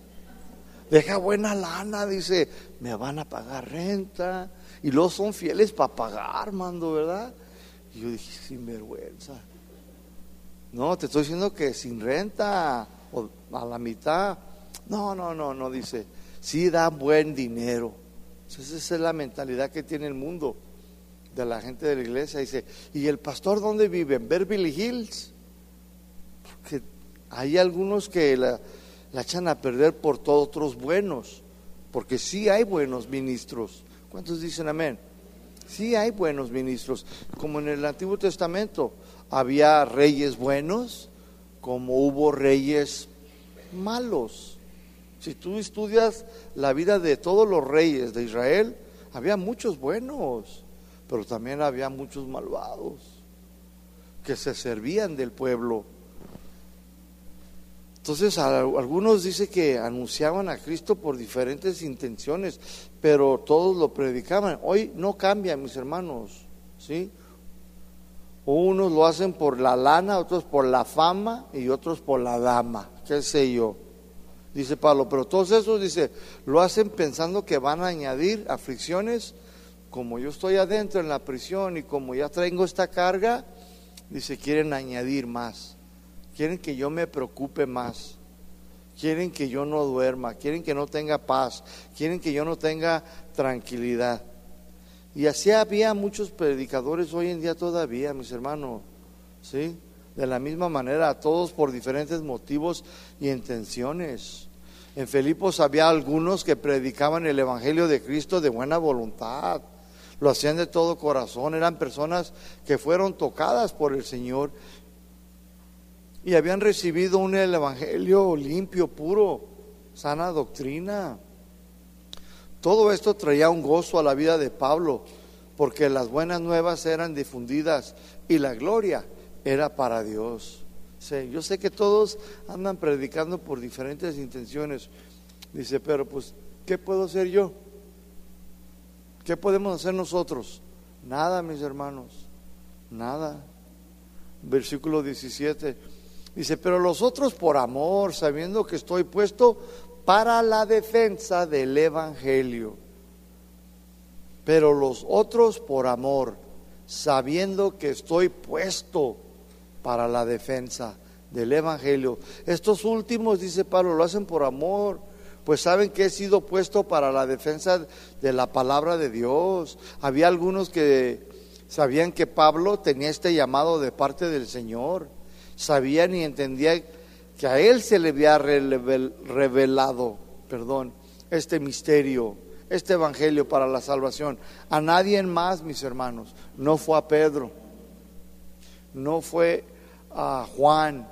Speaker 1: Deja buena lana, dice, me van a pagar renta. Y luego son fieles para pagar, mando, ¿verdad? Y yo dije, sin vergüenza. No, te estoy diciendo que sin renta, o a la mitad. No, no, no, no, dice, sí da buen dinero. esa es la mentalidad que tiene el mundo de la gente de la iglesia. Dice, ¿y el pastor dónde vive? ¿En Beverly Hills? Hay algunos que la, echan a perder por todos otros buenos, porque sí hay buenos ministros. ¿Cuántos dicen amén? Sí hay buenos ministros, como en el Antiguo Testamento había reyes buenos, como hubo reyes malos. Si tú estudias la vida de todos los reyes de Israel, había muchos buenos, pero también había muchos malvados que se servían del pueblo entonces, algunos dicen que anunciaban a Cristo por diferentes intenciones, pero todos lo predicaban. Hoy no cambia, mis hermanos, ¿sí? Unos lo hacen por la lana, otros por la fama y otros por la dama, qué sé yo. Dice Pablo, pero todos esos, dice, lo hacen pensando que van a añadir aflicciones. Como yo estoy adentro en la prisión y como ya traigo esta carga, dice, quieren añadir más. Quieren que yo me preocupe más. Quieren que yo no duerma. Quieren que no tenga paz. Quieren que yo no tenga tranquilidad. Y así había muchos predicadores hoy en día todavía, mis hermanos. ¿sí? De la misma manera, a todos por diferentes motivos y intenciones. En Filipos había algunos que predicaban el Evangelio de Cristo de buena voluntad, lo hacían de todo corazón, eran personas que fueron tocadas por el Señor y habían recibido un Evangelio limpio, puro, sana doctrina. Todo esto traía un gozo a la vida de Pablo, porque las buenas nuevas eran difundidas y la gloria era para Dios. yo sé que todos andan predicando por diferentes intenciones. Dice, pero pues, ¿qué puedo hacer yo? ¿Qué podemos hacer nosotros? Nada, mis hermanos, nada. Versículo 17 dice, pero los otros por amor, sabiendo que estoy puesto para la defensa del Evangelio. Pero los otros por amor, sabiendo que estoy puesto para la defensa del Evangelio. Estos últimos, dice Pablo, lo hacen por amor, pues saben que he sido puesto para la defensa de la palabra de Dios. Había algunos que sabían que Pablo tenía este llamado de parte del Señor, sabían y entendían que a él se le había revelado, perdón, este misterio, este evangelio para la salvación. A nadie más, mis hermanos. No fue a Pedro, no fue a Juan,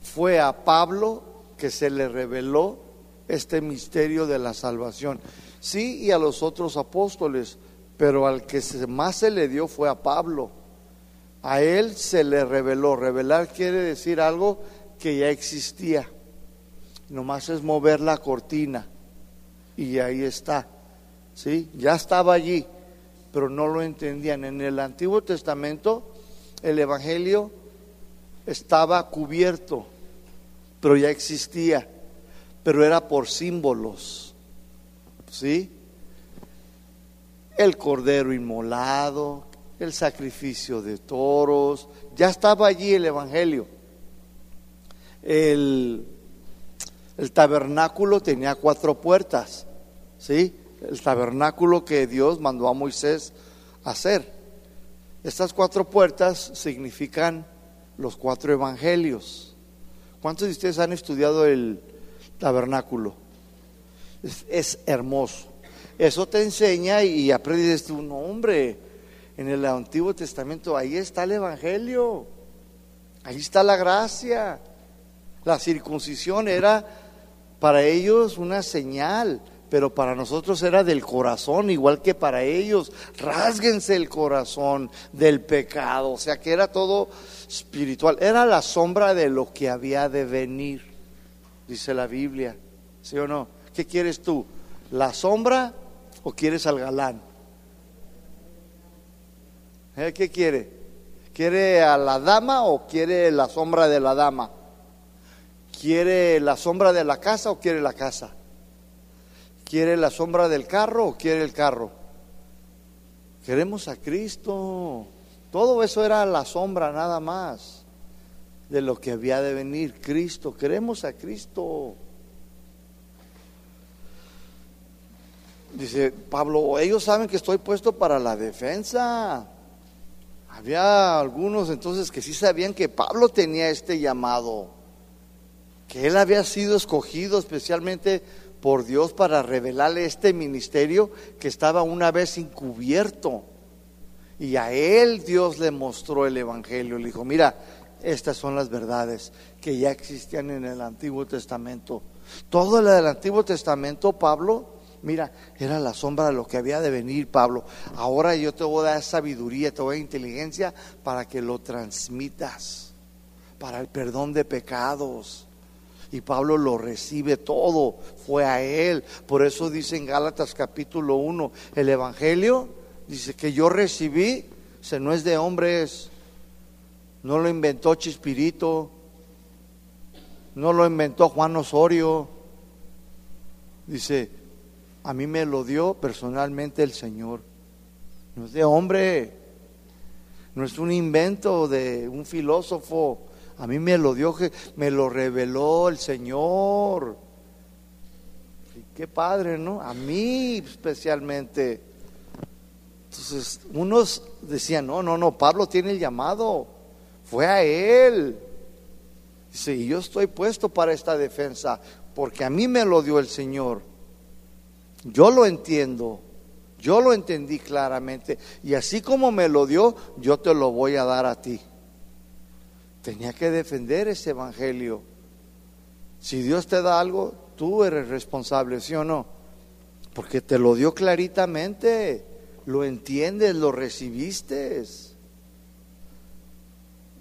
Speaker 1: fue a Pablo que se le reveló este misterio de la salvación. Sí, y a los otros apóstoles, pero al que más se le dio fue a Pablo. A él se le reveló. Revelar quiere decir algo que ya existía. Nomás es mover la cortina y ahí está. ¿Sí? Ya estaba allí, pero no lo entendían. En el Antiguo Testamento el Evangelio estaba cubierto, pero ya existía, pero era por símbolos. ¿Sí? El cordero inmolado, el sacrificio de toros, ya estaba allí el Evangelio el, tabernáculo tenía cuatro puertas, ¿sí? El tabernáculo que Dios mandó a Moisés hacer. Estas cuatro puertas significan los cuatro evangelios. ¿Cuántos de ustedes han estudiado el tabernáculo? Es, hermoso. Eso te enseña y aprendes tu nombre. En el Antiguo Testamento ahí está el evangelio. Ahí está la gracia. La circuncisión era para ellos una señal, pero para nosotros era del corazón, igual que para ellos. Rásguense el corazón del pecado, o sea que era todo espiritual. Era la sombra de lo que había de venir, dice la Biblia. ¿Sí o no? ¿Qué quieres tú? ¿La sombra o quieres al galán? ¿Eh? ¿Qué quiere? ¿Quiere a la dama o quiere la sombra de la dama? ¿Quiere la sombra de la casa o quiere la casa? ¿Quiere la sombra del carro o quiere el carro? Queremos a Cristo. Todo eso era la sombra nada más de lo que había de venir Cristo. Queremos a Cristo. Dice Pablo, ellos saben que estoy puesto para la defensa. Había algunos entonces que sí sabían que Pablo tenía este llamado que él había sido escogido especialmente por Dios para revelarle este ministerio que estaba una vez encubierto. Y a él Dios le mostró el Evangelio. Le dijo, mira, estas son las verdades que ya existían en el Antiguo Testamento. Todo lo del Antiguo Testamento, Pablo, mira, era la sombra de lo que había de venir, Pablo. Ahora yo te voy a dar sabiduría, te voy a dar inteligencia para que lo transmitas, para el perdón de pecados y Pablo lo recibe todo, fue a él. Por eso dice en Gálatas capítulo 1, el Evangelio dice que yo recibí, se no es de hombres, no lo inventó Chispirito, no lo inventó Juan Osorio. Dice, a mí me lo dio personalmente el Señor. No es de hombre, no es un invento de un filósofo, a mí me lo dio, me lo reveló el Señor. qué padre, ¿no? A mí especialmente. Entonces, unos decían, no, no, no, Pablo tiene el llamado. fue a él. Dice, y yo estoy puesto para esta defensa, porque a mí me lo dio el Señor. Yo lo entiendo, yo lo entendí claramente, y así como me lo dio, yo te lo voy a dar a ti. Tenía que defender ese evangelio. Si Dios te da algo, tú eres responsable, ¿sí o no? Porque te lo dio claritamente, lo entiendes, lo recibiste.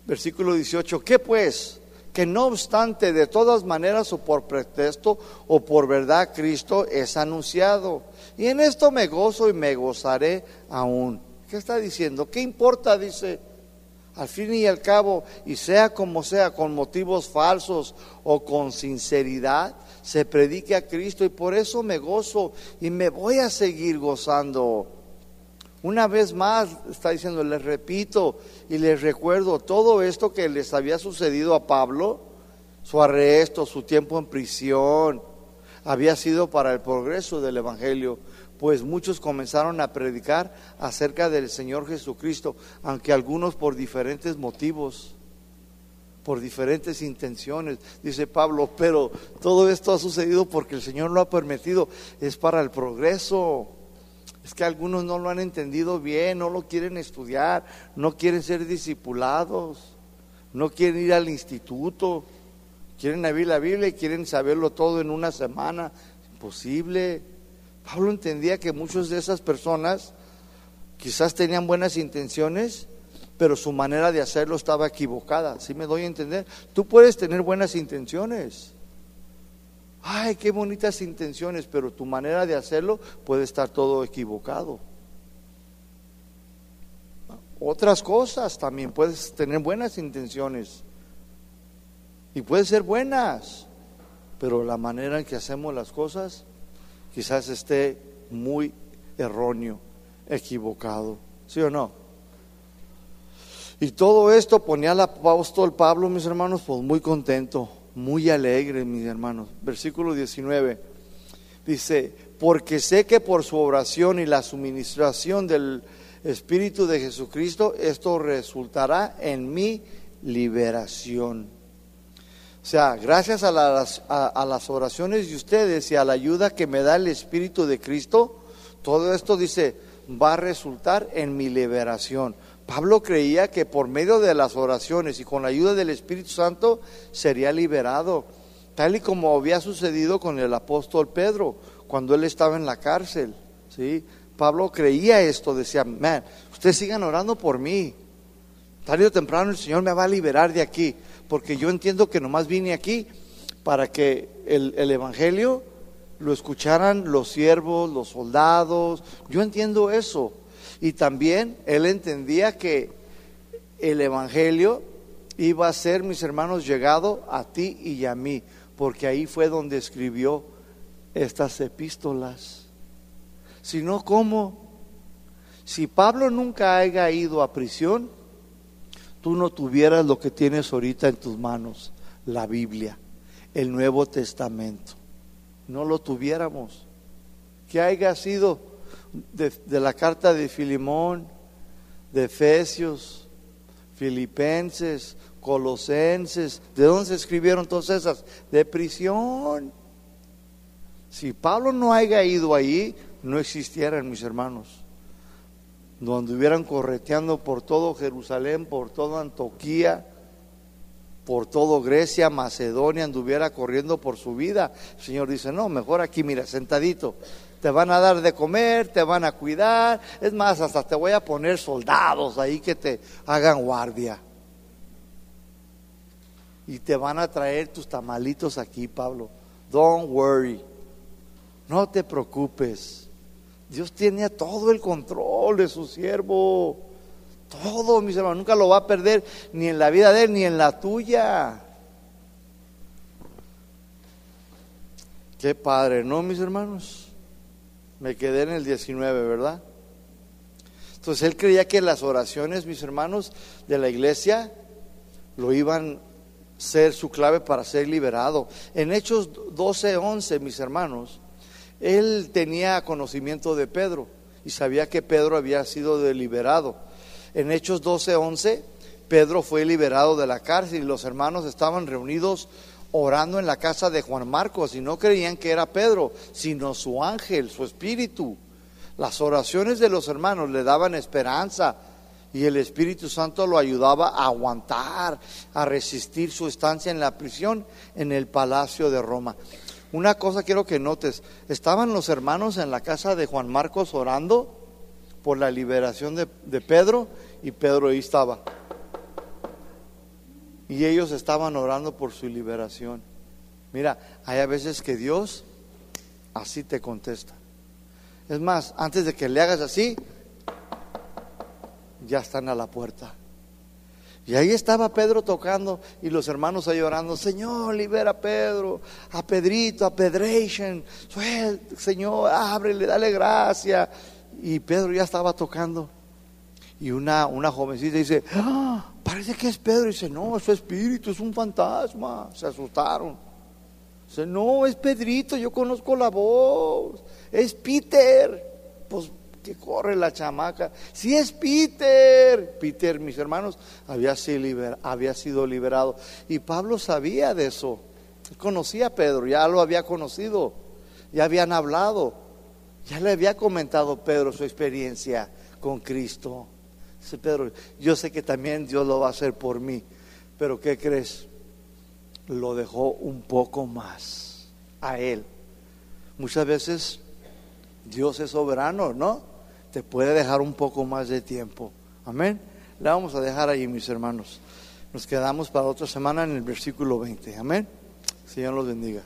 Speaker 1: Versículo 18, ¿qué pues? Que no obstante, de todas maneras o por pretexto o por verdad, Cristo es anunciado. Y en esto me gozo y me gozaré aún. ¿Qué está diciendo? ¿Qué importa? Dice, al fin y al cabo, y sea como sea, con motivos falsos o con sinceridad, se predique a Cristo y por eso me gozo y me voy a seguir gozando. Una vez más está diciendo, les repito y les recuerdo todo esto que les había sucedido a Pablo, su arresto, su tiempo en prisión, había sido para el progreso del Evangelio, pues muchos comenzaron a predicar acerca del Señor Jesucristo, aunque algunos por diferentes motivos por diferentes intenciones, dice Pablo, pero todo esto ha sucedido porque el Señor lo ha permitido, es para el progreso. Es que algunos no lo han entendido bien, no lo quieren estudiar, no quieren ser discipulados, no quieren ir al instituto, quieren abrir la Biblia y quieren saberlo todo en una semana. Imposible. Pablo entendía que muchas de esas personas quizás tenían buenas intenciones, pero su manera de hacerlo estaba equivocada. ¿Sí me doy a entender? Tú puedes tener buenas intenciones. Ay, qué bonitas intenciones, pero tu manera de hacerlo puede estar todo equivocado. Otras cosas también puedes tener buenas intenciones. Y pueden ser buenas, pero la manera en que hacemos las cosas quizás esté muy erróneo, equivocado. ¿Sí o no? Y todo esto ponía al apóstol Pablo, mis hermanos, pues muy contento, muy alegre, mis hermanos. Versículo 19 dice, porque sé que por su oración y la suministración del Espíritu de Jesucristo, esto resultará en mi liberación. O sea, gracias a las, a las oraciones de ustedes y a la ayuda que me da el Espíritu de Cristo, todo esto dice, va a resultar en mi liberación. Pablo creía que por medio de las oraciones y con la ayuda del Espíritu Santo sería liberado, tal y como había sucedido con el apóstol Pedro cuando él estaba en la cárcel. ¿sí? Pablo creía esto, decía, man, ustedes sigan orando por mí. Tarde o temprano el Señor me va a liberar de aquí, porque yo entiendo que nomás vine aquí para que el, el Evangelio lo escucharan los siervos, los soldados. Yo entiendo eso. Y también él entendía que el Evangelio iba a ser, mis hermanos, llegado a ti y a mí, porque ahí fue donde escribió estas epístolas. Si no, ¿cómo? Si Pablo nunca haya ido a prisión, tú no tuvieras lo que tienes ahorita en tus manos, la Biblia, el Nuevo Testamento. No lo tuviéramos. Que haya sido de, la carta de Filimón, de Efesios, Filipenses, Colosenses. ¿De dónde se escribieron todas esas? De prisión. Si Pablo no haya ido ahí, no existieran mis hermanos. Donde hubieran correteando por todo Jerusalén, por toda Antioquía, por todo Grecia, Macedonia, anduviera corriendo por su vida. El Señor dice, no, mejor aquí, mira, sentadito, te van a dar de comer, te van a cuidar, es más, hasta te voy a poner soldados ahí que te hagan guardia. Y te van a traer tus tamalitos aquí, Pablo. Don't worry. No te preocupes. Dios tiene todo el control de su siervo. Todo, mis hermanos. Nunca lo va a perder ni en la vida de él ni en la tuya. Qué padre, ¿no, mis hermanos? Me quedé en el 19, ¿verdad? Entonces él creía que las oraciones, mis hermanos, de la iglesia lo iban a ser su clave para ser liberado. En Hechos 12, 11, mis hermanos, él tenía conocimiento de Pedro y sabía que Pedro había sido deliberado. En Hechos 12, 11, Pedro fue liberado de la cárcel y los hermanos estaban reunidos orando en la casa de Juan Marcos y no creían que era Pedro, sino su ángel, su espíritu. Las oraciones de los hermanos le daban esperanza y el Espíritu Santo lo ayudaba a aguantar, a resistir su estancia en la prisión en el palacio de Roma. Una cosa quiero que notes, estaban los hermanos en la casa de Juan Marcos orando por la liberación de, de Pedro y Pedro ahí estaba. Y ellos estaban orando por su liberación. Mira, hay a veces que Dios así te contesta. Es más, antes de que le hagas así, ya están a la puerta. Y ahí estaba Pedro tocando y los hermanos ahí orando, Señor, libera a Pedro, a Pedrito, a Pedration, Señor, ábrele, dale gracia. Y Pedro ya estaba tocando. Y una, una jovencita dice, ah, parece que es Pedro. Y dice, no, es su espíritu, es un fantasma. Se asustaron. Dice, no, es Pedrito, yo conozco la voz. Es Peter. Pues que corre la chamaca. Si es Peter. Peter, mis hermanos, había sido liberado. Y Pablo sabía de eso. Conocía a Pedro, ya lo había conocido. Ya habían hablado. Ya le había comentado Pedro su experiencia con Cristo. Dice Pedro, yo sé que también Dios lo va a hacer por mí, pero ¿qué crees? Lo dejó un poco más a él. Muchas veces Dios es soberano, ¿no? Te puede dejar un poco más de tiempo. Amén. La vamos a dejar ahí, mis hermanos. Nos quedamos para otra semana en el versículo 20. Amén. Señor los bendiga.